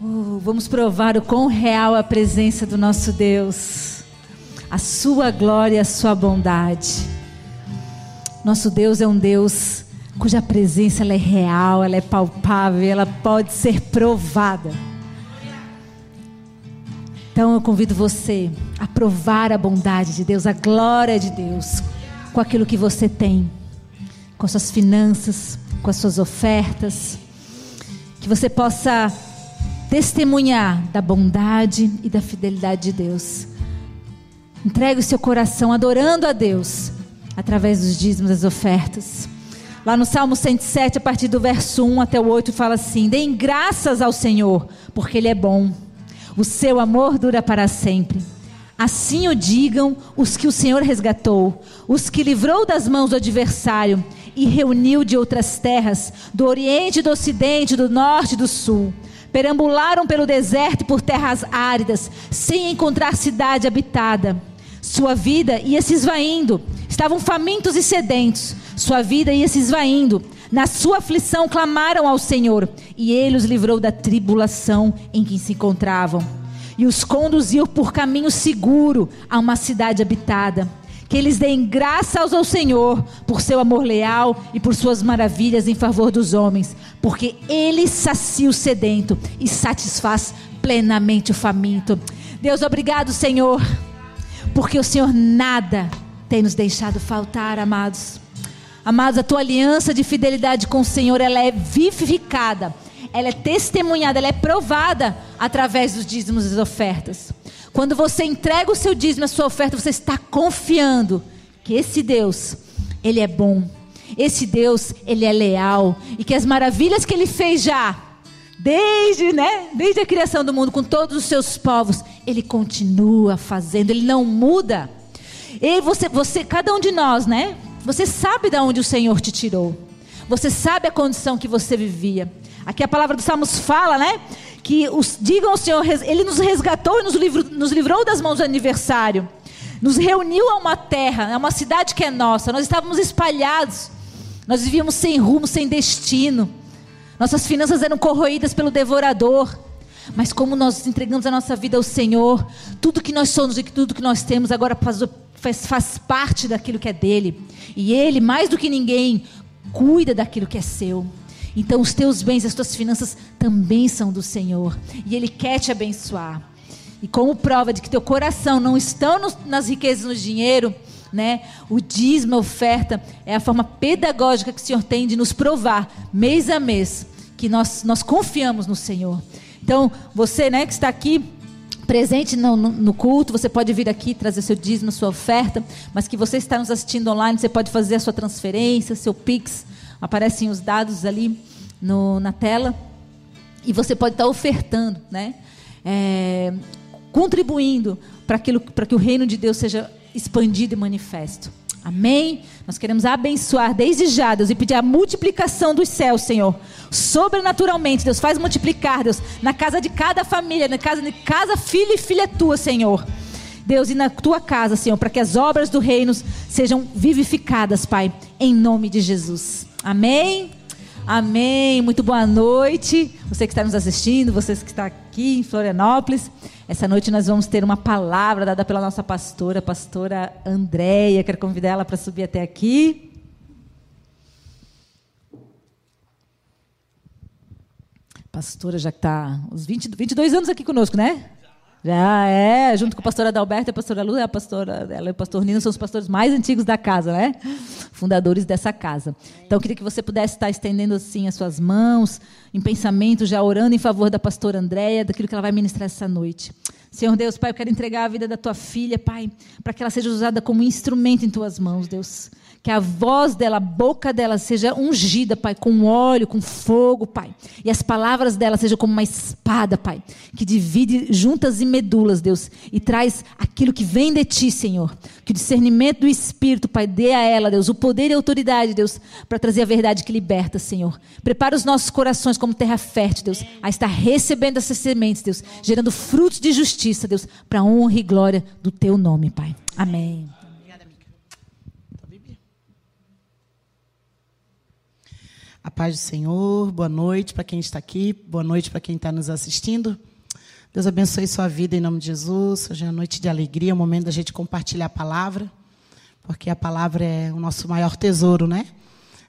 Oh, vamos provar o quão real é a presença do nosso Deus, a sua glória, a sua bondade. Nosso Deus é um Deus cuja presença ela é real, ela é palpável, ela pode ser provada. Então eu convido você a provar a bondade de Deus, a glória de Deus, com aquilo que você tem, com suas finanças, com as suas ofertas, que você possa testemunhar da bondade e da fidelidade de Deus. Entregue o seu coração adorando a Deus através dos dízimos das ofertas. Lá no Salmo 107, a partir do verso 1 até o 8, fala assim: Deem graças ao Senhor, porque Ele é bom. O seu amor dura para sempre. Assim o digam os que o Senhor resgatou, os que livrou das mãos do adversário e reuniu de outras terras, do Oriente, do Ocidente, do Norte e do Sul. Perambularam pelo deserto e por terras áridas, sem encontrar cidade habitada. Sua vida ia se esvaindo, estavam famintos e sedentos. Sua vida ia se esvaindo. Na sua aflição clamaram ao Senhor, e ele os livrou da tribulação em que se encontravam. E os conduziu por caminho seguro a uma cidade habitada. Que eles deem graças ao Senhor por seu amor leal e por suas maravilhas em favor dos homens, porque ele sacia o sedento e satisfaz plenamente o faminto. Deus, obrigado, Senhor, porque o Senhor nada tem nos deixado faltar, amados. Amados, a tua aliança de fidelidade com o Senhor, ela é vivificada, ela é testemunhada, ela é provada através dos dízimos e das ofertas. Quando você entrega o seu dízimo, a sua oferta, você está confiando que esse Deus, ele é bom. Esse Deus, ele é leal e que as maravilhas que ele fez já desde, né, desde a criação do mundo com todos os seus povos, ele continua fazendo, ele não muda. E você, você, cada um de nós, né? Você sabe de onde o Senhor te tirou. Você sabe a condição que você vivia. Aqui a palavra dos Salmos fala, né? Que os, digam ao Senhor, Ele nos resgatou e nos livrou, nos livrou das mãos do aniversário. Nos reuniu a uma terra, a uma cidade que é nossa. Nós estávamos espalhados. Nós vivíamos sem rumo, sem destino. Nossas finanças eram corroídas pelo devorador. Mas como nós entregamos a nossa vida ao Senhor, tudo que nós somos e tudo que nós temos agora faz, faz parte daquilo que é dele. E ele, mais do que ninguém, cuida daquilo que é seu. Então, os teus bens, as tuas finanças também são do Senhor. E Ele quer te abençoar. E como prova de que teu coração não está nas riquezas, no dinheiro, né? O dízimo, a oferta, é a forma pedagógica que o Senhor tem de nos provar, mês a mês, que nós, nós confiamos no Senhor. Então, você né, que está aqui presente no, no, no, culto, você pode vir aqui trazer seu dízimo, sua oferta, mas que você está nos assistindo online, você pode fazer a sua transferência, seu Pix, aparecem os dados ali no, na tela, e você pode estar ofertando, né? É, contribuindo para que o reino de Deus seja expandido e manifesto. Amém? Nós queremos abençoar desde já, Deus, e pedir a multiplicação dos céus, Senhor. Sobrenaturalmente, Deus, faz multiplicar, Deus, na casa de cada família, na casa de cada filho e filha tua, Senhor. Deus, e na tua casa, Senhor, para que as obras do reino sejam vivificadas, Pai, em nome de Jesus. Amém? Amém. Muito boa noite. Você que está nos assistindo, você que está aqui em Florianópolis. Essa noite nós vamos ter uma palavra dada pela nossa pastora, pastora Andréia. Quero convidar ela para subir até aqui. Pastora já está uns 20, 22 anos aqui conosco, né? Já é, junto com a pastora Adalberto, a pastora Lu, a pastora, ela e o pastor Nino são os pastores mais antigos da casa, né? Fundadores dessa casa. Então, eu queria que você pudesse estar estendendo assim as suas mãos, em pensamento, já orando em favor da pastora Andréia, daquilo que ela vai ministrar essa noite. Senhor Deus, Pai, eu quero entregar a vida da tua filha, Pai, para que ela seja usada como instrumento em tuas mãos, Deus que a voz dela, a boca dela seja ungida, Pai, com óleo, com fogo, Pai. E as palavras dela sejam como uma espada, Pai, que divide juntas e medulas, Deus, e traz aquilo que vem de Ti, Senhor. Que o discernimento do Espírito, Pai, dê a ela, Deus, o poder e a autoridade, Deus, para trazer a verdade que liberta, Senhor. Prepara os nossos corações como terra fértil, Deus, a estar recebendo essas sementes, Deus, gerando frutos de justiça, Deus, para a honra e glória do Teu nome, Pai. Amém. paz do Senhor, boa noite para quem está aqui, boa noite para quem está nos assistindo. Deus abençoe sua vida em nome de Jesus. Hoje é uma noite de alegria, é o momento da gente compartilhar a palavra, porque a palavra é o nosso maior tesouro, né?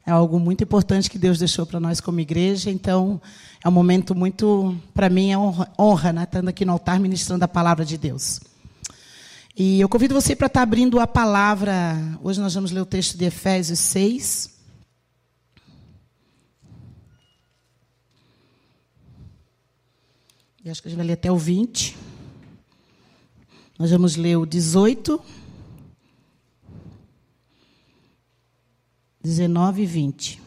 É algo muito importante que Deus deixou para nós como igreja, então é um momento muito, para mim, é honra, honra né? Estando aqui no altar ministrando a palavra de Deus. E eu convido você para estar abrindo a palavra. Hoje nós vamos ler o texto de Efésios 6. E acho que a gente vai ler até o 20. Nós vamos ler o 18, 19 e 20.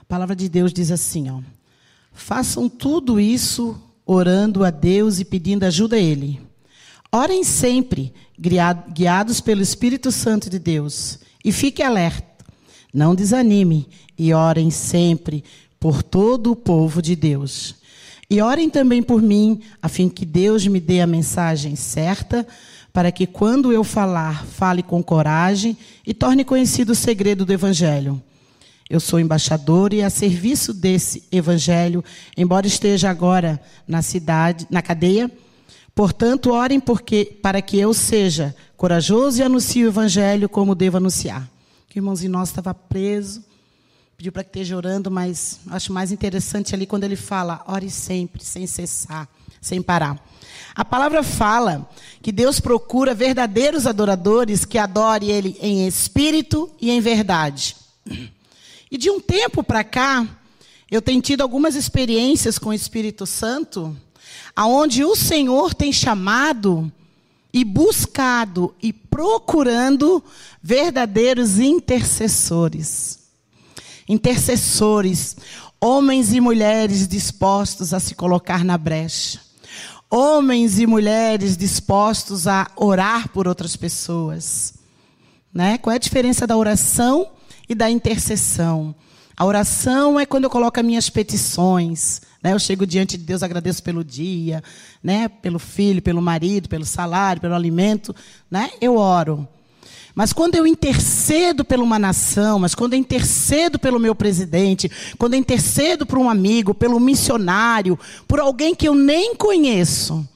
A palavra de Deus diz assim, ó: Façam tudo isso orando a Deus e pedindo ajuda a Ele. Orem sempre, guiados pelo Espírito Santo de Deus, e fique alerta não desanime e orem sempre por todo o povo de Deus. E orem também por mim, a fim que Deus me dê a mensagem certa, para que quando eu falar, fale com coragem e torne conhecido o segredo do Evangelho. Eu sou embaixador e a serviço desse Evangelho, embora esteja agora na cidade, na cadeia. Portanto, orem porque, para que eu seja corajoso e anuncie o Evangelho como devo anunciar que o irmãozinho nosso estava preso, pediu para que esteja orando, mas acho mais interessante ali quando ele fala, ore sempre, sem cessar, sem parar. A palavra fala que Deus procura verdadeiros adoradores que adorem Ele em espírito e em verdade. E de um tempo para cá, eu tenho tido algumas experiências com o Espírito Santo, aonde o Senhor tem chamado e buscado e procurando verdadeiros intercessores. Intercessores, homens e mulheres dispostos a se colocar na brecha. Homens e mulheres dispostos a orar por outras pessoas. Né? Qual é a diferença da oração e da intercessão? A oração é quando eu coloco as minhas petições, né? Eu chego diante de Deus, agradeço pelo dia, né? pelo filho, pelo marido, pelo salário, pelo alimento. Né? Eu oro. Mas quando eu intercedo por uma nação, mas quando eu intercedo pelo meu presidente, quando eu intercedo por um amigo, pelo missionário, por alguém que eu nem conheço,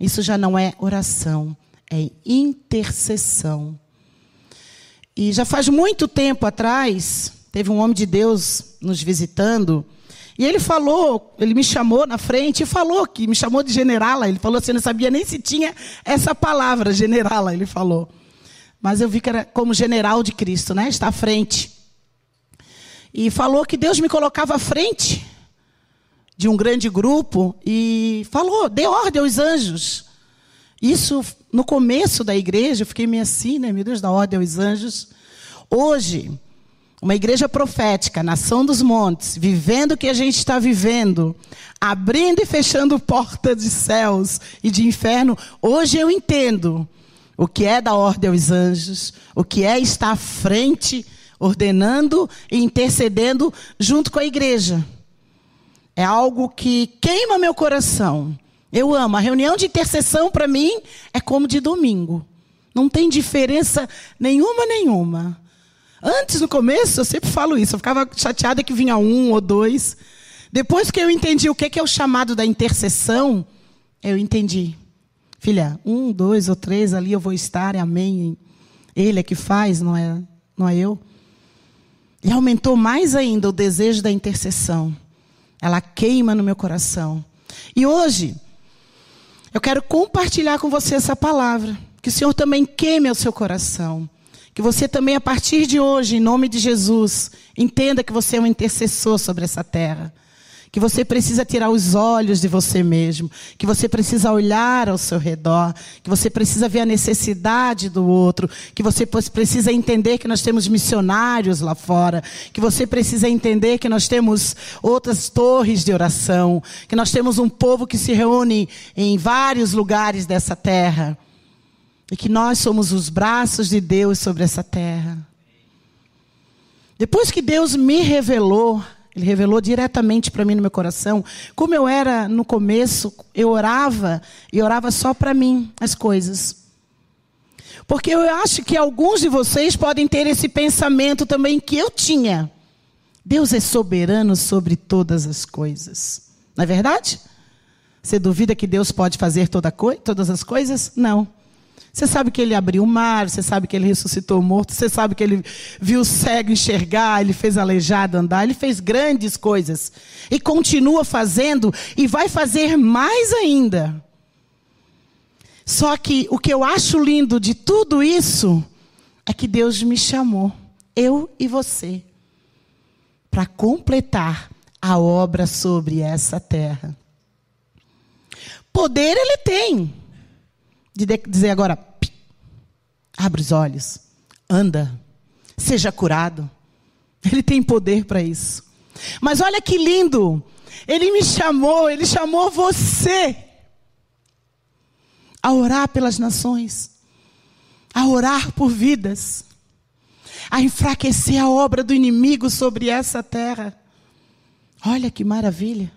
isso já não é oração, é intercessão. E já faz muito tempo atrás, teve um homem de Deus nos visitando, e ele falou, ele me chamou na frente e falou que me chamou de generala. Ele falou assim, eu não sabia nem se tinha essa palavra, generala, ele falou. Mas eu vi que era como general de Cristo, né? Está à frente. E falou que Deus me colocava à frente de um grande grupo e falou, dê ordem aos anjos. Isso no começo da igreja, eu fiquei meio assim, né? Meu Deus, da ordem aos anjos. Hoje, uma igreja profética, nação dos montes, vivendo o que a gente está vivendo, abrindo e fechando portas de céus e de inferno, hoje eu entendo o que é da ordem aos anjos, o que é estar à frente, ordenando e intercedendo junto com a igreja. É algo que queima meu coração. Eu amo. A reunião de intercessão para mim é como de domingo. Não tem diferença nenhuma, nenhuma. Antes, no começo, eu sempre falo isso. Eu ficava chateada que vinha um ou dois. Depois que eu entendi o que é o chamado da intercessão, eu entendi. Filha, um, dois ou três ali eu vou estar, amém. Ele é que faz, não é, não é eu. E aumentou mais ainda o desejo da intercessão. Ela queima no meu coração. E hoje, eu quero compartilhar com você essa palavra. Que o Senhor também queime o seu coração. Que você também, a partir de hoje, em nome de Jesus, entenda que você é um intercessor sobre essa terra. Que você precisa tirar os olhos de você mesmo. Que você precisa olhar ao seu redor. Que você precisa ver a necessidade do outro. Que você precisa entender que nós temos missionários lá fora. Que você precisa entender que nós temos outras torres de oração. Que nós temos um povo que se reúne em vários lugares dessa terra e que nós somos os braços de Deus sobre essa terra. Depois que Deus me revelou, Ele revelou diretamente para mim no meu coração, como eu era no começo, eu orava e orava só para mim as coisas. Porque eu acho que alguns de vocês podem ter esse pensamento também que eu tinha. Deus é soberano sobre todas as coisas. Não é verdade? Você duvida que Deus pode fazer toda todas as coisas? Não. Você sabe que ele abriu o mar, você sabe que ele ressuscitou o morto, você sabe que ele viu o cego enxergar, ele fez aleijado andar, ele fez grandes coisas. E continua fazendo e vai fazer mais ainda. Só que o que eu acho lindo de tudo isso é que Deus me chamou, eu e você, para completar a obra sobre essa terra. Poder ele tem. De dizer agora, abre os olhos, anda, seja curado. Ele tem poder para isso. Mas olha que lindo. Ele me chamou, ele chamou você a orar pelas nações, a orar por vidas, a enfraquecer a obra do inimigo sobre essa terra. Olha que maravilha.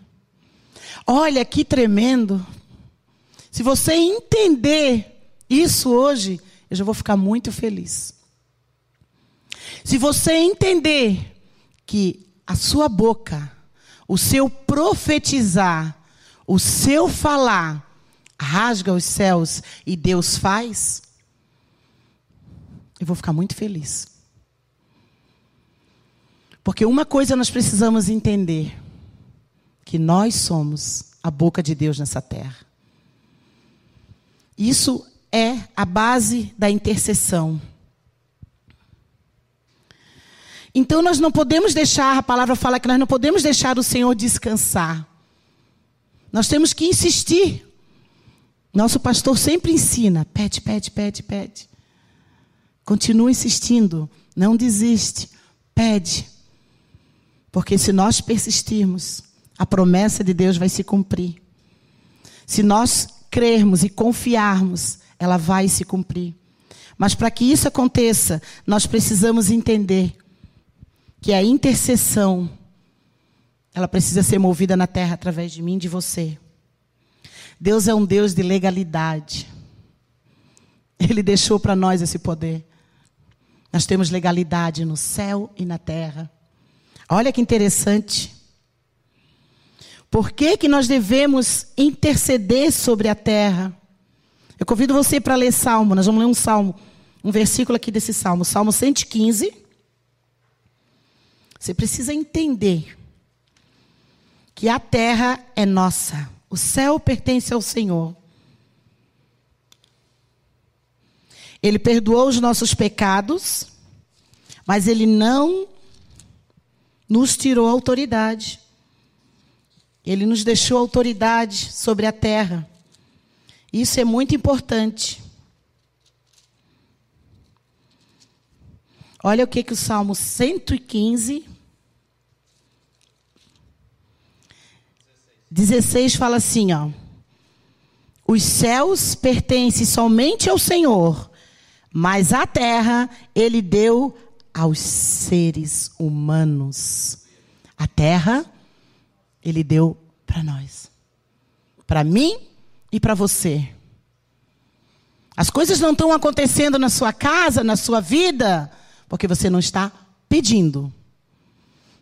Olha que tremendo. Se você entender isso hoje, eu já vou ficar muito feliz. Se você entender que a sua boca, o seu profetizar, o seu falar, rasga os céus e Deus faz, eu vou ficar muito feliz. Porque uma coisa nós precisamos entender: que nós somos a boca de Deus nessa terra. Isso é a base da intercessão. Então nós não podemos deixar, a palavra fala que nós não podemos deixar o Senhor descansar. Nós temos que insistir. Nosso pastor sempre ensina: pede, pede, pede, pede. Continua insistindo, não desiste, pede. Porque se nós persistirmos, a promessa de Deus vai se cumprir. Se nós crermos e confiarmos, ela vai se cumprir. Mas para que isso aconteça, nós precisamos entender que a intercessão ela precisa ser movida na terra através de mim e de você. Deus é um Deus de legalidade. Ele deixou para nós esse poder. Nós temos legalidade no céu e na terra. Olha que interessante. Por que, que nós devemos interceder sobre a terra? Eu convido você para ler Salmo. Nós vamos ler um Salmo, um versículo aqui desse Salmo, Salmo 115. Você precisa entender que a terra é nossa, o céu pertence ao Senhor. Ele perdoou os nossos pecados, mas ele não nos tirou a autoridade. Ele nos deixou autoridade sobre a terra. Isso é muito importante. Olha o que, que o Salmo 115, 16 fala assim, ó. Os céus pertencem somente ao Senhor, mas a terra ele deu aos seres humanos. A terra ele deu para nós. Para mim e para você. As coisas não estão acontecendo na sua casa, na sua vida, porque você não está pedindo.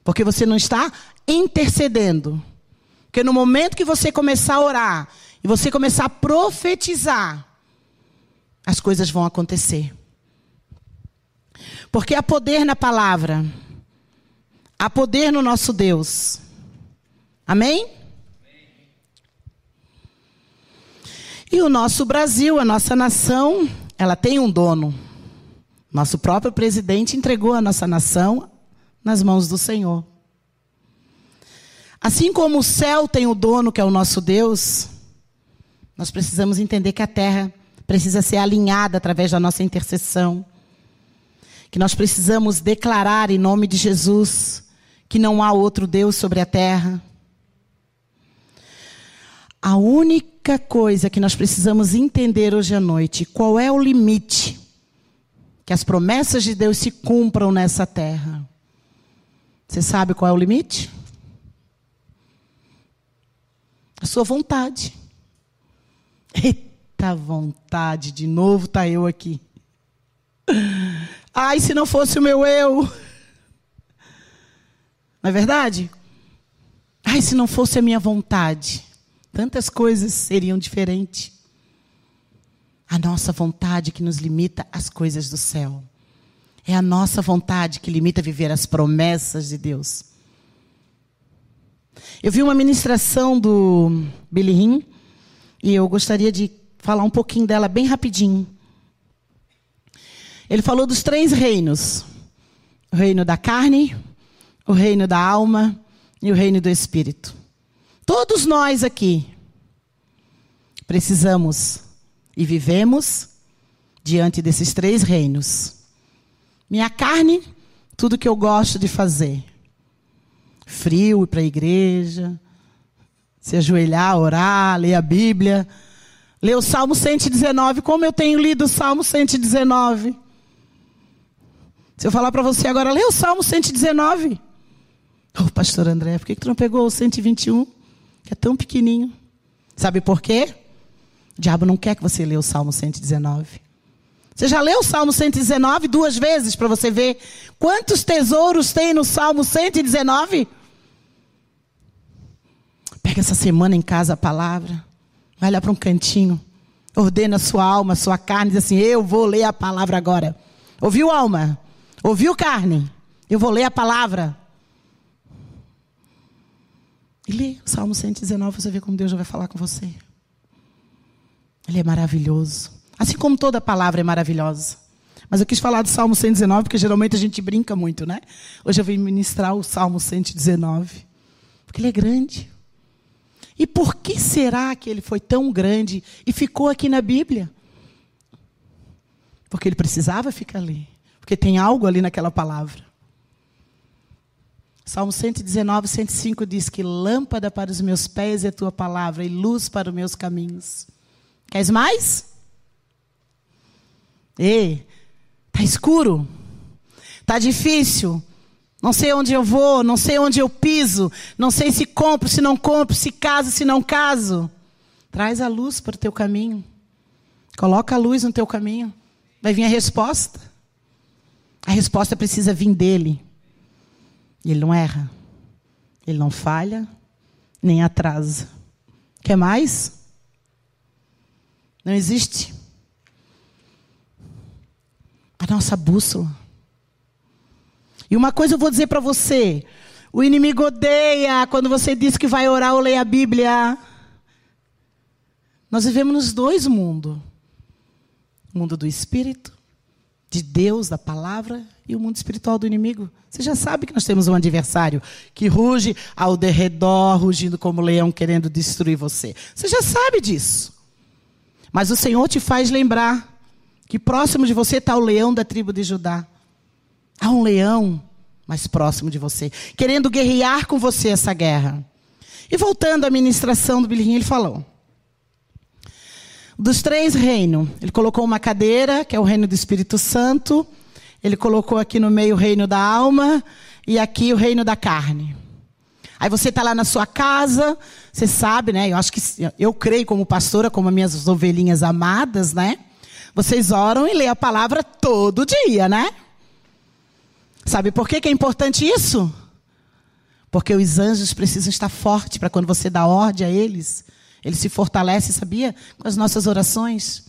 Porque você não está intercedendo. Porque no momento que você começar a orar e você começar a profetizar, as coisas vão acontecer. Porque há poder na palavra. Há poder no nosso Deus. Amém? E o nosso Brasil, a nossa nação, ela tem um dono. Nosso próprio presidente entregou a nossa nação nas mãos do Senhor. Assim como o céu tem o dono, que é o nosso Deus, nós precisamos entender que a terra precisa ser alinhada através da nossa intercessão. Que nós precisamos declarar em nome de Jesus que não há outro Deus sobre a terra. A única coisa que nós precisamos entender hoje à noite, qual é o limite que as promessas de Deus se cumpram nessa terra? Você sabe qual é o limite? A sua vontade. Eita vontade, de novo está eu aqui. Ai, se não fosse o meu eu. Não é verdade? Ai, se não fosse a minha vontade. Tantas coisas seriam diferentes. A nossa vontade que nos limita às coisas do céu. É a nossa vontade que limita a viver as promessas de Deus. Eu vi uma ministração do Billy Hinn e eu gostaria de falar um pouquinho dela bem rapidinho. Ele falou dos três reinos: o reino da carne, o reino da alma e o reino do espírito. Todos nós aqui precisamos e vivemos diante desses três reinos. Minha carne, tudo que eu gosto de fazer. Frio, ir para a igreja, se ajoelhar, orar, ler a Bíblia, ler o Salmo 119, como eu tenho lido o Salmo 119. Se eu falar para você agora, lê o Salmo 119. Ô, oh, pastor André, por que, que tu não pegou o 121? Que é tão pequenininho. Sabe por quê? O diabo não quer que você leia o Salmo 119. Você já leu o Salmo 119 duas vezes para você ver quantos tesouros tem no Salmo 119? Pega essa semana em casa a palavra, vai lá para um cantinho, ordena a sua alma, a sua carne, diz assim: Eu vou ler a palavra agora. Ouviu, alma? Ouviu, carne? Eu vou ler a palavra. E lê o Salmo 119, você vê como Deus já vai falar com você. Ele é maravilhoso. Assim como toda palavra é maravilhosa. Mas eu quis falar do Salmo 119, porque geralmente a gente brinca muito, né? Hoje eu vim ministrar o Salmo 119. Porque ele é grande. E por que será que ele foi tão grande e ficou aqui na Bíblia? Porque ele precisava ficar ali. Porque tem algo ali naquela palavra. Salmo 119, 105 diz que lâmpada para os meus pés é tua palavra e luz para os meus caminhos. Queres mais? Ei, tá escuro? Tá difícil? Não sei onde eu vou, não sei onde eu piso, não sei se compro, se não compro, se caso, se não caso. Traz a luz para o teu caminho. Coloca a luz no teu caminho. Vai vir a resposta. A resposta precisa vir dele. Ele não erra. Ele não falha, nem atrasa. Quer mais? Não existe. A nossa bússola. E uma coisa eu vou dizer para você: o inimigo odeia quando você diz que vai orar ou ler a Bíblia. Nós vivemos nos dois mundos: o mundo do espírito, de Deus, da palavra, e o mundo espiritual do inimigo. Você já sabe que nós temos um adversário que ruge ao derredor, rugindo como leão, querendo destruir você. Você já sabe disso. Mas o Senhor te faz lembrar que próximo de você está o leão da tribo de Judá. Há um leão mais próximo de você, querendo guerrear com você essa guerra. E voltando à ministração do Bilhinho, ele falou: dos três reinos, ele colocou uma cadeira, que é o reino do Espírito Santo, ele colocou aqui no meio o reino da alma e aqui o reino da carne. Aí você está lá na sua casa, você sabe, né? Eu acho que eu creio como pastora, como minhas ovelhinhas amadas, né? Vocês oram e lêem a palavra todo dia, né? Sabe por que, que é importante isso? Porque os anjos precisam estar fortes para quando você dá ordem a eles, eles se fortalecem, sabia? Com as nossas orações.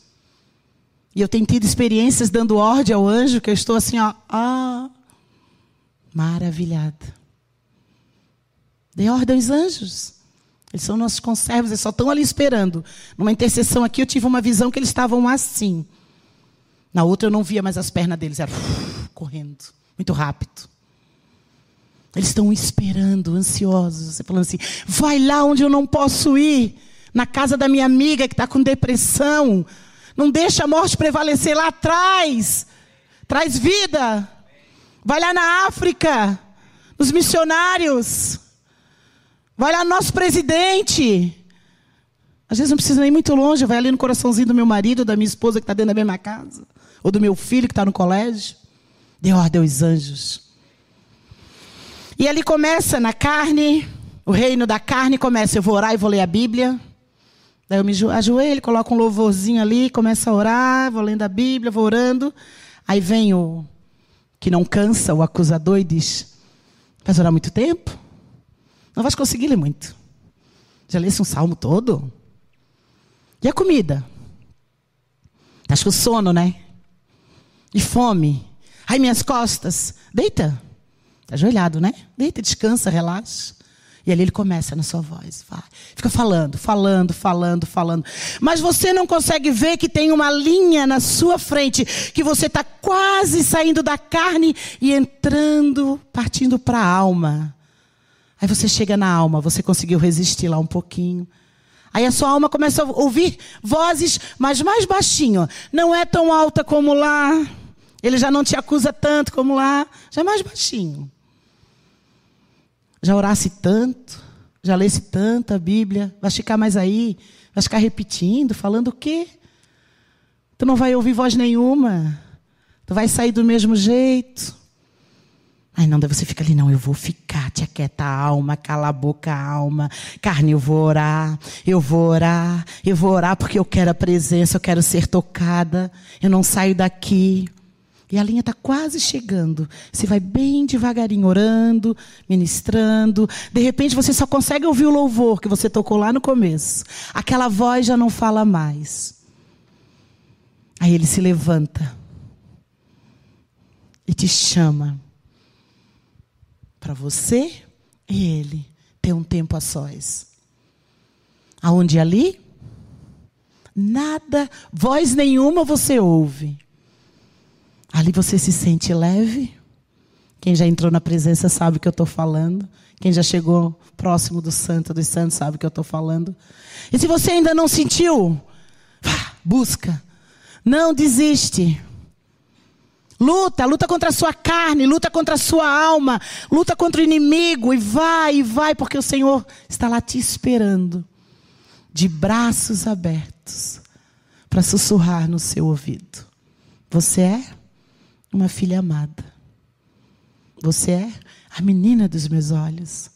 E eu tenho tido experiências dando ordem ao anjo que eu estou assim, ó, ah, maravilhada. Dê ordem aos anjos. Eles são nossos conservos, eles só estão ali esperando. Numa intercessão aqui, eu tive uma visão que eles estavam assim. Na outra, eu não via mais as pernas deles, era correndo, muito rápido. Eles estão esperando, ansiosos. Você falando assim: vai lá onde eu não posso ir, na casa da minha amiga que está com depressão. Não deixa a morte prevalecer lá atrás. Traz vida. Vai lá na África, nos missionários. Vai lá no nosso presidente. Às vezes não precisa nem muito longe, vai ali no coraçãozinho do meu marido, da minha esposa que está dentro da mesma casa, ou do meu filho que está no colégio. Dê ordem aos anjos. E ali começa na carne, o reino da carne começa. Eu vou orar e vou ler a Bíblia. Daí eu me ajoelho, coloco um louvorzinho ali, começo a orar, vou lendo a Bíblia, vou orando. Aí vem o que não cansa, o acusador, e diz: Vai orar muito tempo? Não vais conseguir ler muito. Já lesse um salmo todo? E a comida? Estás com sono, né? E fome? Ai, minhas costas. Deita. Está ajoelhado, né? Deita, descansa, relaxa. E ali ele começa na sua voz. Vai. Fica falando, falando, falando, falando. Mas você não consegue ver que tem uma linha na sua frente, que você está quase saindo da carne e entrando, partindo para a alma. Aí você chega na alma, você conseguiu resistir lá um pouquinho. Aí a sua alma começa a ouvir vozes, mas mais baixinho. Não é tão alta como lá. Ele já não te acusa tanto como lá. Já é mais baixinho já orasse tanto, já lesse tanto a Bíblia, vai ficar mais aí, vai ficar repetindo, falando o quê? Tu não vai ouvir voz nenhuma, tu vai sair do mesmo jeito. Ai, não, daí você fica ali, não, eu vou ficar, te aquieta a alma, cala a boca a alma, carne, eu vou orar, eu vou orar, eu vou orar porque eu quero a presença, eu quero ser tocada, eu não saio daqui. E a linha está quase chegando. Você vai bem devagarinho orando, ministrando. De repente você só consegue ouvir o louvor que você tocou lá no começo. Aquela voz já não fala mais. Aí ele se levanta e te chama para você e ele ter um tempo a sós. Aonde ali? Nada, voz nenhuma você ouve. Ali você se sente leve. Quem já entrou na presença sabe o que eu estou falando. Quem já chegou próximo do Santo dos Santos sabe o que eu estou falando. E se você ainda não sentiu, busca. Não desiste. Luta, luta contra a sua carne, luta contra a sua alma, luta contra o inimigo e vai, e vai, porque o Senhor está lá te esperando, de braços abertos, para sussurrar no seu ouvido. Você é? Uma filha amada. Você é a menina dos meus olhos.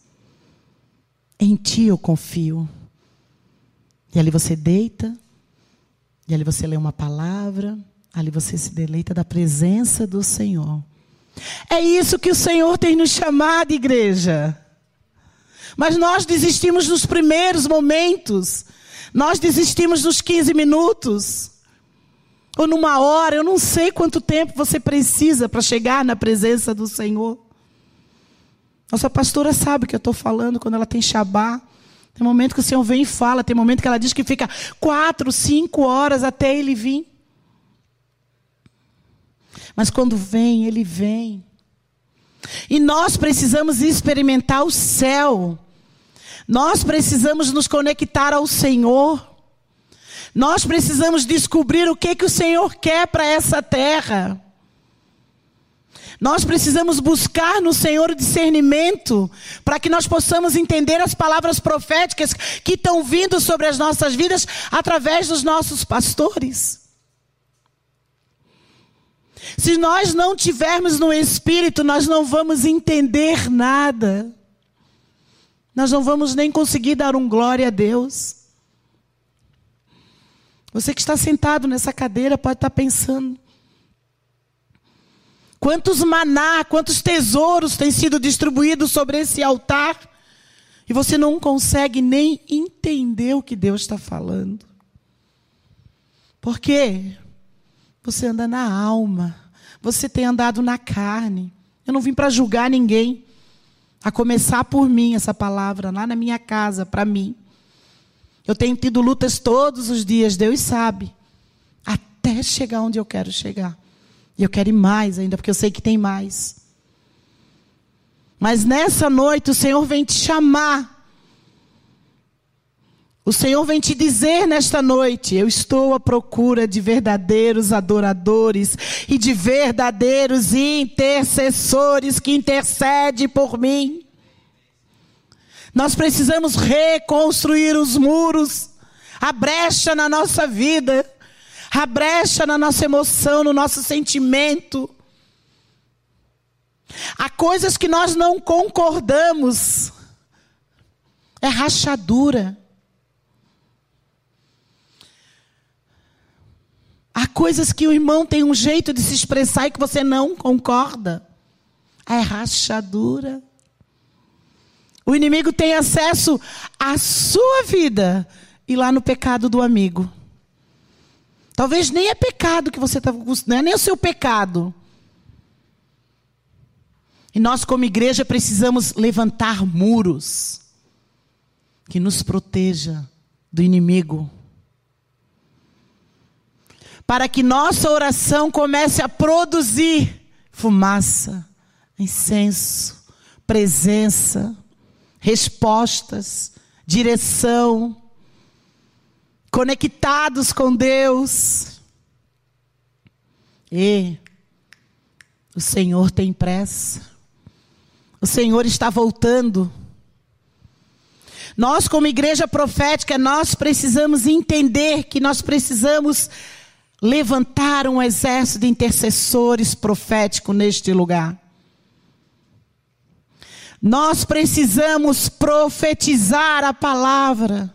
Em ti eu confio. E ali você deita, e ali você lê uma palavra, ali você se deleita da presença do Senhor. É isso que o Senhor tem nos chamado, igreja. Mas nós desistimos nos primeiros momentos. Nós desistimos nos 15 minutos ou numa hora, eu não sei quanto tempo você precisa para chegar na presença do Senhor. Nossa pastora sabe o que eu estou falando quando ela tem Shabá. Tem momento que o Senhor vem e fala, tem momento que ela diz que fica quatro, cinco horas até ele vir. Mas quando vem, ele vem. E nós precisamos experimentar o céu. Nós precisamos nos conectar ao Senhor. Nós precisamos descobrir o que, que o Senhor quer para essa terra. Nós precisamos buscar no Senhor o discernimento para que nós possamos entender as palavras proféticas que estão vindo sobre as nossas vidas através dos nossos pastores. Se nós não tivermos no Espírito, nós não vamos entender nada. Nós não vamos nem conseguir dar um glória a Deus. Você que está sentado nessa cadeira pode estar pensando: quantos maná, quantos tesouros têm sido distribuídos sobre esse altar, e você não consegue nem entender o que Deus está falando. Por quê? Você anda na alma, você tem andado na carne. Eu não vim para julgar ninguém, a começar por mim, essa palavra, lá na minha casa, para mim. Eu tenho tido lutas todos os dias, Deus sabe, até chegar onde eu quero chegar. E eu quero ir mais ainda, porque eu sei que tem mais. Mas nessa noite o Senhor vem te chamar. O Senhor vem te dizer nesta noite: eu estou à procura de verdadeiros adoradores e de verdadeiros intercessores que intercedem por mim. Nós precisamos reconstruir os muros, a brecha na nossa vida, a brecha na nossa emoção, no nosso sentimento. Há coisas que nós não concordamos. É rachadura. Há coisas que o irmão tem um jeito de se expressar e que você não concorda. É rachadura. O inimigo tem acesso à sua vida e lá no pecado do amigo. Talvez nem é pecado que você está. Não é nem o seu pecado. E nós, como igreja, precisamos levantar muros que nos proteja do inimigo. Para que nossa oração comece a produzir fumaça, incenso, presença, respostas, direção, conectados com Deus. E o Senhor tem pressa. O Senhor está voltando. Nós, como igreja profética, nós precisamos entender que nós precisamos levantar um exército de intercessores proféticos neste lugar. Nós precisamos profetizar a palavra.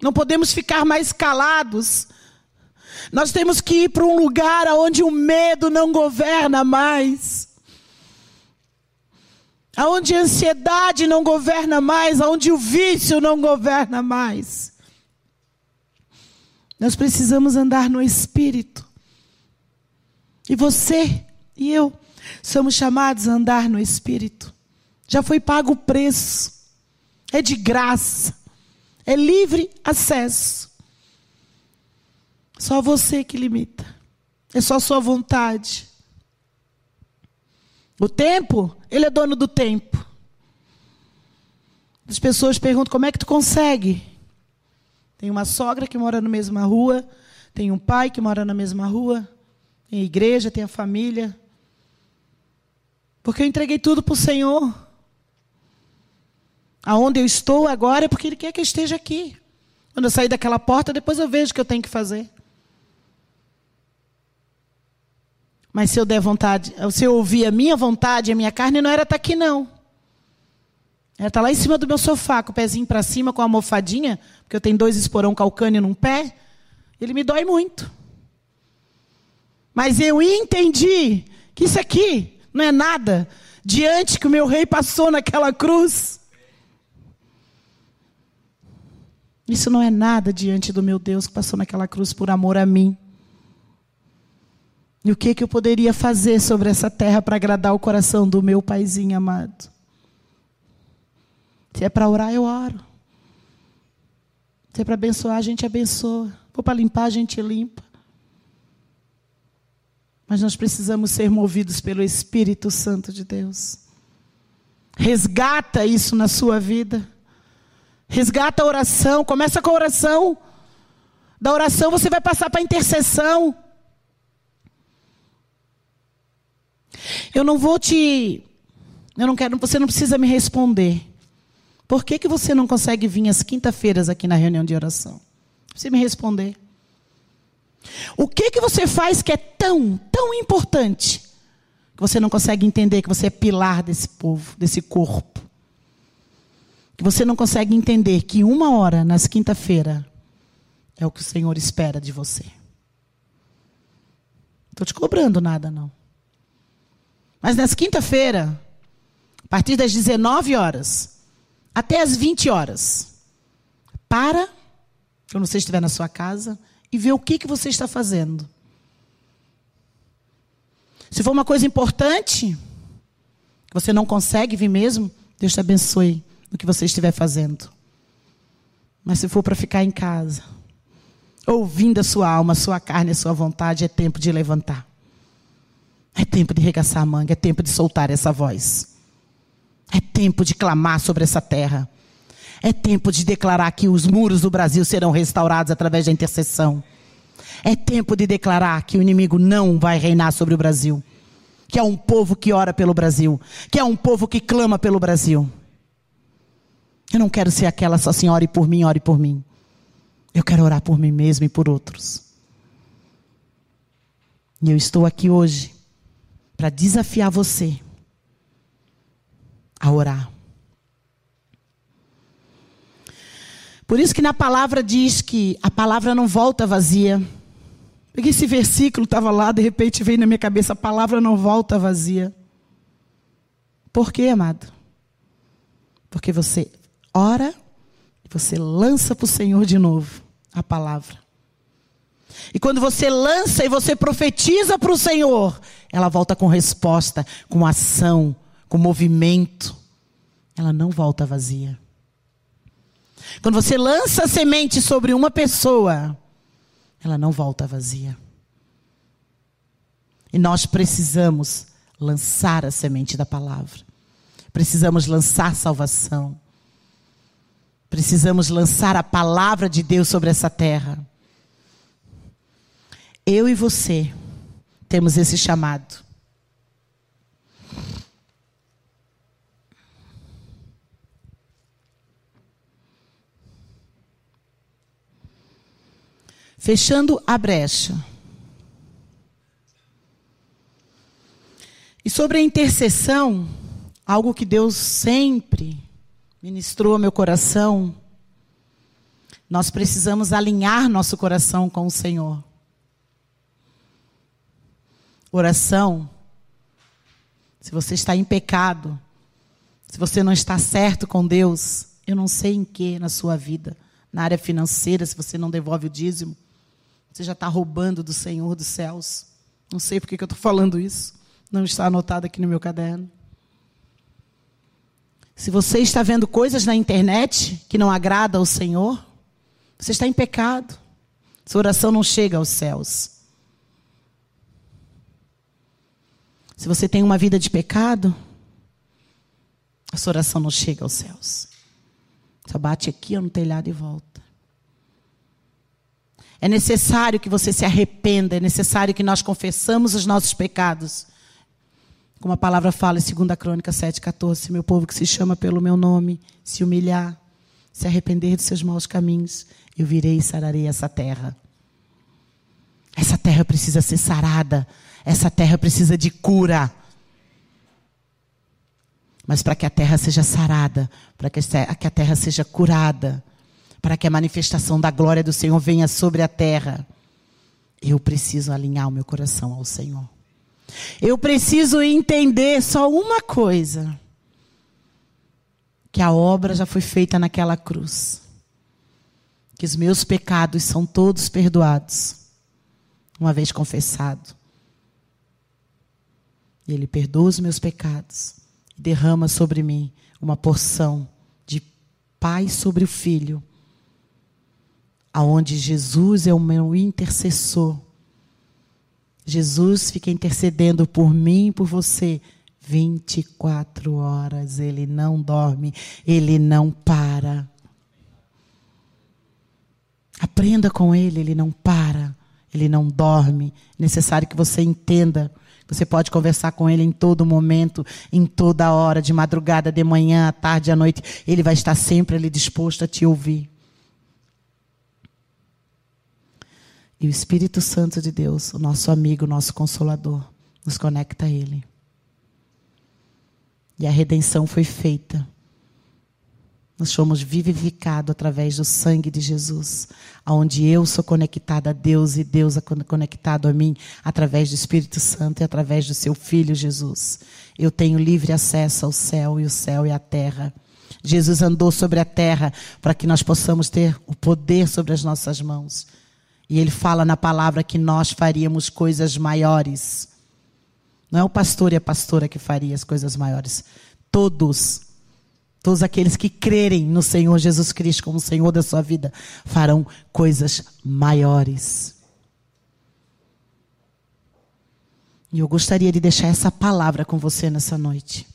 Não podemos ficar mais calados. Nós temos que ir para um lugar onde o medo não governa mais aonde a ansiedade não governa mais, aonde o vício não governa mais. Nós precisamos andar no espírito. E você e eu somos chamados a andar no espírito. Já foi pago o preço. É de graça. É livre acesso. Só você que limita. É só sua vontade. O tempo, ele é dono do tempo. As pessoas perguntam como é que tu consegue? Tem uma sogra que mora na mesma rua, tem um pai que mora na mesma rua, tem a igreja, tem a família. Porque eu entreguei tudo para o Senhor. Aonde eu estou agora é porque Ele quer que eu esteja aqui. Quando eu sair daquela porta, depois eu vejo o que eu tenho que fazer. Mas se eu der vontade, se eu ouvir a minha vontade, a minha carne, não era estar tá aqui, não. Era estar tá lá em cima do meu sofá, com o pezinho para cima, com a almofadinha, porque eu tenho dois esporão calcâneo num pé. Ele me dói muito. Mas eu entendi que isso aqui não é nada diante que o meu rei passou naquela cruz. Isso não é nada diante do meu Deus que passou naquela cruz por amor a mim. E o que, que eu poderia fazer sobre essa terra para agradar o coração do meu paizinho amado? Se é para orar, eu oro. Se é para abençoar, a gente abençoa. For para limpar, a gente limpa. Mas nós precisamos ser movidos pelo Espírito Santo de Deus. Resgata isso na sua vida. Resgata a oração. Começa com a oração. Da oração você vai passar para a intercessão. Eu não vou te. Eu não quero. Você não precisa me responder. Por que, que você não consegue vir às quinta-feiras aqui na reunião de oração? Você me responder. O que que você faz que é tão, tão importante que você não consegue entender que você é pilar desse povo, desse corpo? Que você não consegue entender que uma hora nas quinta-feira é o que o Senhor espera de você. Estou te cobrando nada, não. Mas nas quinta-feira, a partir das 19 horas até as 20 horas, para, quando você estiver na sua casa, e vê o que, que você está fazendo. Se for uma coisa importante, que você não consegue vir mesmo, Deus te abençoe no que você estiver fazendo. Mas se for para ficar em casa, ouvindo a sua alma, a sua carne, a sua vontade, é tempo de levantar. É tempo de regaçar a manga, é tempo de soltar essa voz. É tempo de clamar sobre essa terra. É tempo de declarar que os muros do Brasil serão restaurados através da intercessão. É tempo de declarar que o inimigo não vai reinar sobre o Brasil. Que é um povo que ora pelo Brasil. Que é um povo que clama pelo Brasil. Eu não quero ser aquela só assim, ore por mim, ore por mim. Eu quero orar por mim mesmo e por outros. E eu estou aqui hoje para desafiar você a orar. Por isso que na palavra diz que a palavra não volta vazia, Peguei esse versículo, estava lá, de repente veio na minha cabeça: a palavra não volta vazia. Por quê, amado? Porque você ora e você lança para o Senhor de novo a palavra. E quando você lança e você profetiza para o Senhor, ela volta com resposta, com ação, com movimento. Ela não volta vazia. Quando você lança a semente sobre uma pessoa, ela não volta vazia. E nós precisamos lançar a semente da palavra. Precisamos lançar salvação. Precisamos lançar a palavra de Deus sobre essa terra. Eu e você temos esse chamado. Fechando a brecha. E sobre a intercessão, algo que Deus sempre ministrou meu coração, nós precisamos alinhar nosso coração com o Senhor. Oração, se você está em pecado, se você não está certo com Deus, eu não sei em que na sua vida, na área financeira, se você não devolve o dízimo, você já está roubando do Senhor dos céus. Não sei por que eu estou falando isso. Não está anotado aqui no meu caderno. Se você está vendo coisas na internet que não agrada ao Senhor, você está em pecado. Sua oração não chega aos céus. Se você tem uma vida de pecado, a sua oração não chega aos céus. Só bate aqui no telhado e volta. É necessário que você se arrependa, é necessário que nós confessamos os nossos pecados como a palavra fala em 2 Crônica 7,14, se meu povo que se chama pelo meu nome se humilhar, se arrepender dos seus maus caminhos, eu virei e sararei essa terra. Essa terra precisa ser sarada, essa terra precisa de cura. Mas para que a terra seja sarada, para que a terra seja curada, para que a manifestação da glória do Senhor venha sobre a terra, eu preciso alinhar o meu coração ao Senhor. Eu preciso entender só uma coisa: que a obra já foi feita naquela cruz. Que os meus pecados são todos perdoados, uma vez confessado. E Ele perdoa os meus pecados e derrama sobre mim uma porção de Pai sobre o Filho, aonde Jesus é o meu intercessor Jesus fica intercedendo por mim e por você 24 horas. Ele não dorme, ele não para. Aprenda com ele, ele não para, ele não dorme. É necessário que você entenda. Você pode conversar com ele em todo momento, em toda hora, de madrugada, de manhã, à tarde, à noite. Ele vai estar sempre ali disposto a te ouvir. E o Espírito Santo de Deus, o nosso amigo, o nosso consolador, nos conecta a Ele. E a redenção foi feita. Nós fomos vivificados através do sangue de Jesus, aonde eu sou conectada a Deus e Deus é conectado a mim através do Espírito Santo e através do seu Filho Jesus. Eu tenho livre acesso ao céu e o céu e a terra. Jesus andou sobre a terra para que nós possamos ter o poder sobre as nossas mãos. E ele fala na palavra que nós faríamos coisas maiores. Não é o pastor e a pastora que faria as coisas maiores. Todos, todos aqueles que crerem no Senhor Jesus Cristo como Senhor da sua vida, farão coisas maiores. E eu gostaria de deixar essa palavra com você nessa noite.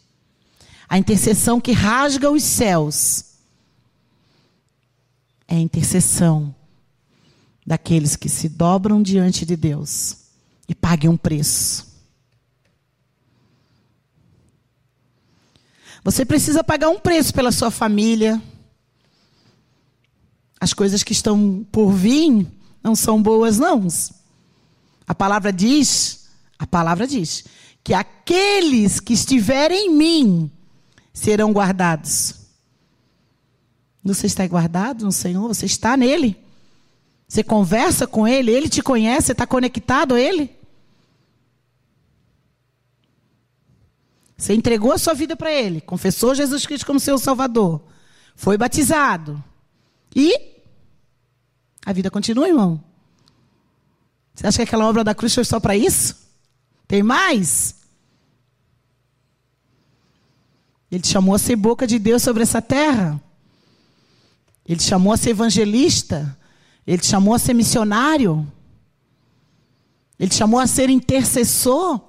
A intercessão que rasga os céus é a intercessão daqueles que se dobram diante de Deus e paguem um preço. Você precisa pagar um preço pela sua família. As coisas que estão por vir não são boas, não. A palavra diz, a palavra diz, que aqueles que estiverem em mim serão guardados. Você está guardado no Senhor? Você está nele? Você conversa com ele, ele te conhece, está conectado a ele? Você entregou a sua vida para ele, confessou Jesus Cristo como seu Salvador, foi batizado. E a vida continua, irmão. Você acha que aquela obra da cruz foi só para isso? Tem mais? Ele te chamou a ser boca de Deus sobre essa terra. Ele te chamou a ser evangelista. Ele te chamou a ser missionário. Ele te chamou a ser intercessor.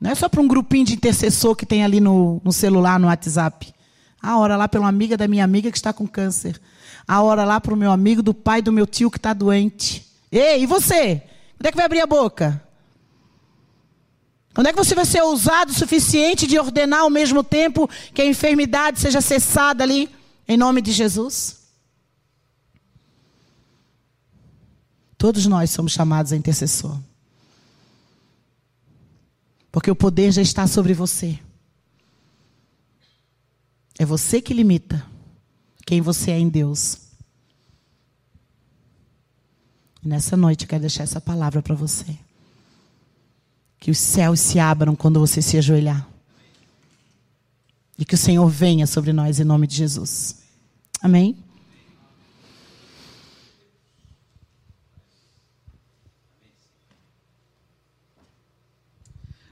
Não é só para um grupinho de intercessor que tem ali no, no celular, no WhatsApp. A hora lá para uma amiga da minha amiga que está com câncer. A hora lá para o meu amigo do pai do meu tio que está doente. Ei, e você? Quando é que vai abrir a boca? Quando é que você vai ser ousado o suficiente de ordenar ao mesmo tempo que a enfermidade seja cessada ali, em nome de Jesus? Todos nós somos chamados a intercessor. Porque o poder já está sobre você. É você que limita quem você é em Deus. E nessa noite eu quero deixar essa palavra para você. Que os céus se abram quando você se ajoelhar. E que o Senhor venha sobre nós em nome de Jesus. Amém?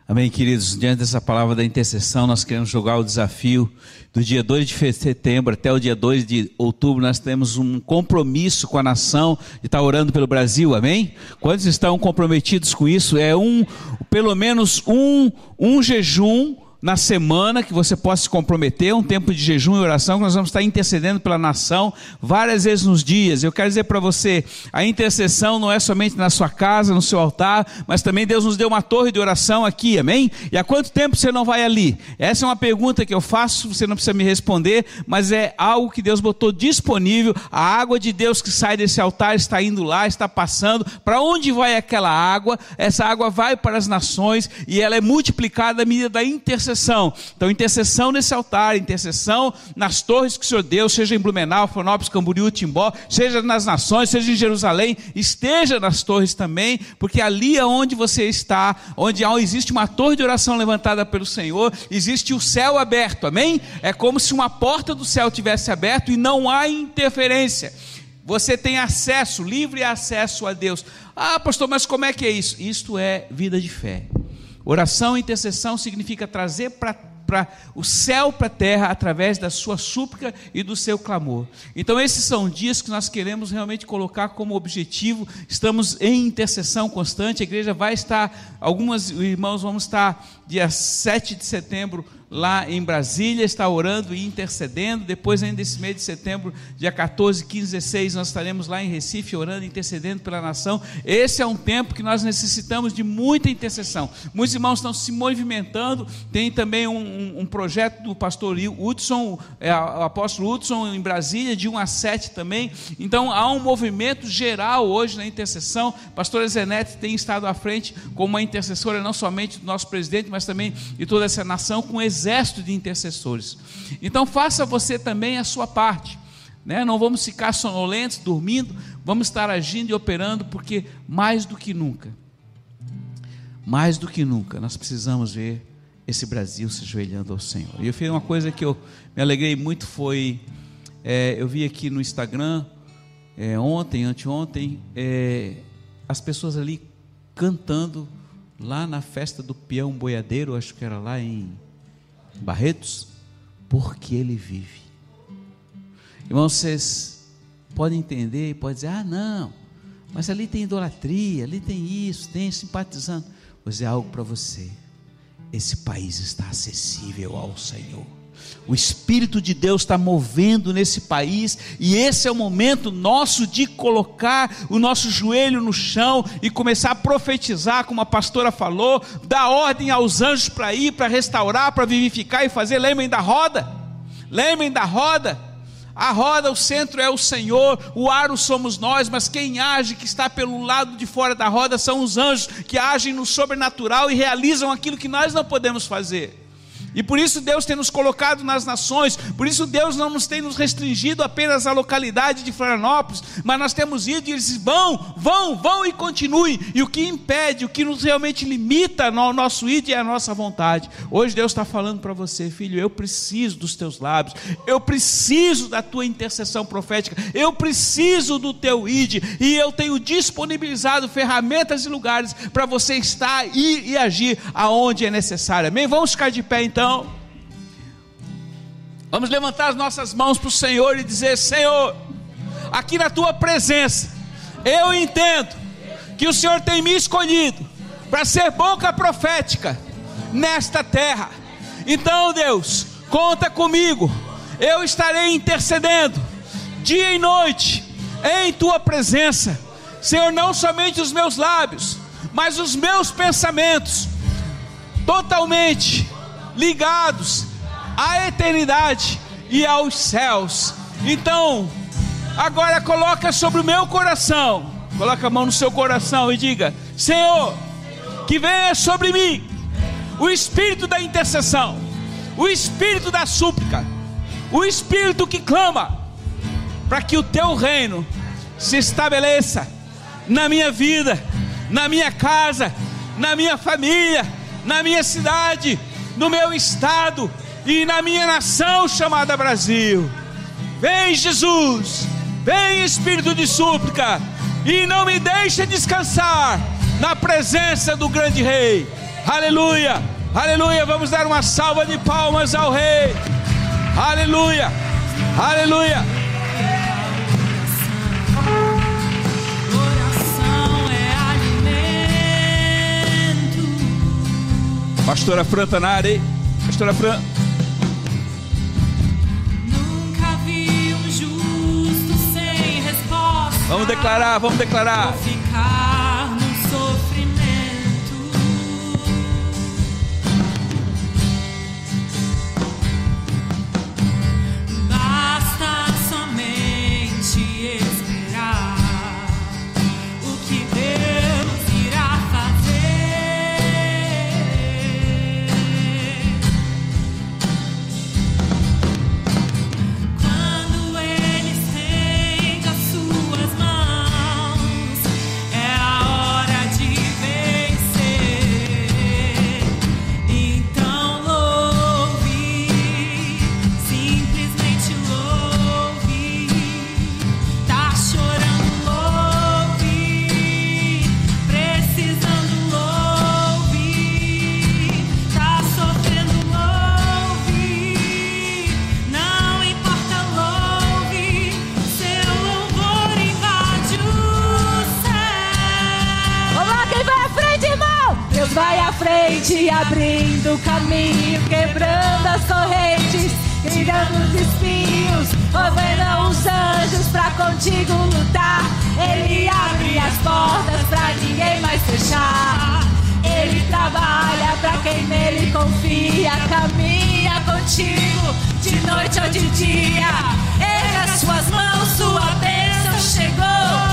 Amém, queridos. Diante dessa palavra da intercessão, nós queremos jogar o desafio do dia 2 de setembro até o dia 2 de outubro. Nós temos um compromisso com a nação de estar orando pelo Brasil, amém? Quantos estão comprometidos com isso? É um, pelo menos um, um jejum na semana que você possa se comprometer, um tempo de jejum e oração, que nós vamos estar intercedendo pela nação várias vezes nos dias. Eu quero dizer para você, a intercessão não é somente na sua casa, no seu altar, mas também Deus nos deu uma torre de oração aqui, amém? E há quanto tempo você não vai ali? Essa é uma pergunta que eu faço, você não precisa me responder, mas é algo que Deus botou disponível. A água de Deus que sai desse altar está indo lá, está passando. Para onde vai aquela água? Essa água vai para as nações e ela é multiplicada à medida da intercessão intercessão. Então, intercessão nesse altar, intercessão nas torres que o Senhor deu, seja em Blumenau, Florianópolis, Camboriú, Timbó, seja nas nações, seja em Jerusalém, esteja nas torres também, porque ali é onde você está, onde existe uma torre de oração levantada pelo Senhor, existe o céu aberto, amém? É como se uma porta do céu tivesse aberto e não há interferência. Você tem acesso, livre acesso a Deus. Ah, pastor, mas como é que é isso? Isto é vida de fé. Oração e intercessão significa trazer para o céu para a terra através da sua súplica e do seu clamor. Então, esses são dias que nós queremos realmente colocar como objetivo. Estamos em intercessão constante. A igreja vai estar, alguns irmãos vão estar dia 7 de setembro lá em Brasília, está orando e intercedendo. Depois, ainda esse mês de setembro, dia 14, 15, 16, nós estaremos lá em Recife orando e intercedendo pela nação. Esse é um tempo que nós necessitamos de muita intercessão. Muitos irmãos estão se movimentando. Tem também um, um, um projeto do pastor Hudson, é, o apóstolo Hudson, em Brasília, de 1 a 7 também. Então, há um movimento geral hoje na intercessão. Pastora Zenete tem estado à frente como uma intercessora, não somente do nosso presidente, mas também de toda essa nação, com exército exército de intercessores. Então faça você também a sua parte. Né? Não vamos ficar sonolentos, dormindo, vamos estar agindo e operando, porque mais do que nunca, mais do que nunca, nós precisamos ver esse Brasil se ajoelhando ao Senhor. E eu fiz uma coisa que eu me alegrei muito, foi, é, eu vi aqui no Instagram, é, ontem, anteontem, é, as pessoas ali cantando lá na festa do peão boiadeiro, acho que era lá em Barretos, porque ele vive. Irmãos, vocês podem entender e podem dizer: ah, não, mas ali tem idolatria, ali tem isso, tem simpatizando. Vou dizer algo para você: esse país está acessível ao Senhor. O Espírito de Deus está movendo nesse país, e esse é o momento nosso de colocar o nosso joelho no chão e começar a profetizar, como a pastora falou, dar ordem aos anjos para ir, para restaurar, para vivificar e fazer. Lembrem da roda, lembrem da roda. A roda, o centro é o Senhor, o aro somos nós, mas quem age, que está pelo lado de fora da roda, são os anjos que agem no sobrenatural e realizam aquilo que nós não podemos fazer. E por isso Deus tem nos colocado nas nações, por isso Deus não nos tem nos restringido apenas à localidade de Florianópolis, mas nós temos ido e eles vão, vão, vão e continuem. E o que impede, o que nos realmente limita no nosso id é a nossa vontade. Hoje Deus está falando para você, filho, eu preciso dos teus lábios, eu preciso da tua intercessão profética, eu preciso do teu id, e eu tenho disponibilizado ferramentas e lugares para você estar e, e agir aonde é necessário. Amém? Vamos ficar de pé então então. Vamos levantar as nossas mãos para o Senhor e dizer: Senhor, aqui na tua presença, eu entendo que o Senhor tem me escolhido para ser boca profética nesta terra. Então, Deus, conta comigo. Eu estarei intercedendo dia e noite em tua presença. Senhor, não somente os meus lábios, mas os meus pensamentos totalmente ligados à eternidade e aos céus. Então, agora coloca sobre o meu coração, coloca a mão no seu coração e diga: Senhor, que venha sobre mim o espírito da intercessão, o espírito da súplica, o espírito que clama para que o teu reino se estabeleça na minha vida, na minha casa, na minha família, na minha cidade, no meu estado e na minha nação chamada Brasil. Vem, Jesus, vem, Espírito de súplica, e não me deixe descansar na presença do grande Rei. Aleluia, aleluia. Vamos dar uma salva de palmas ao Rei. Aleluia, aleluia. Pastora Fran tá na área, hein? Pastora Fran. Nunca vi um justo sem resposta. Vamos declarar, vamos declarar. Tirando os espinhos, ordenando os anjos pra contigo lutar. Ele abre as portas pra ninguém mais fechar. Ele trabalha pra quem nele confia, caminha contigo de noite ou de dia. Erga as suas mãos, sua bênção chegou.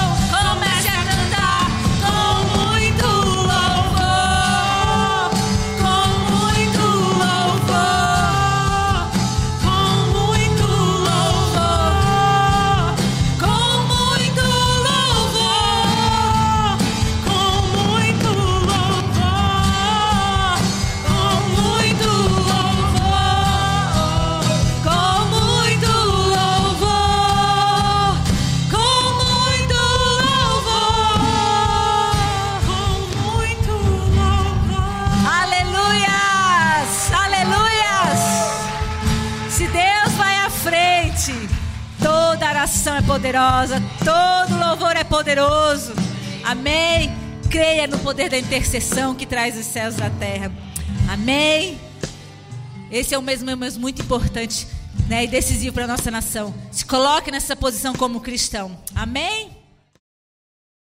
Poderosa, todo louvor é poderoso. Amém? Creia no poder da intercessão que traz os céus à terra. Amém? Esse é um um mês muito importante né, e decisivo para a nossa nação. Se coloque nessa posição como cristão. Amém?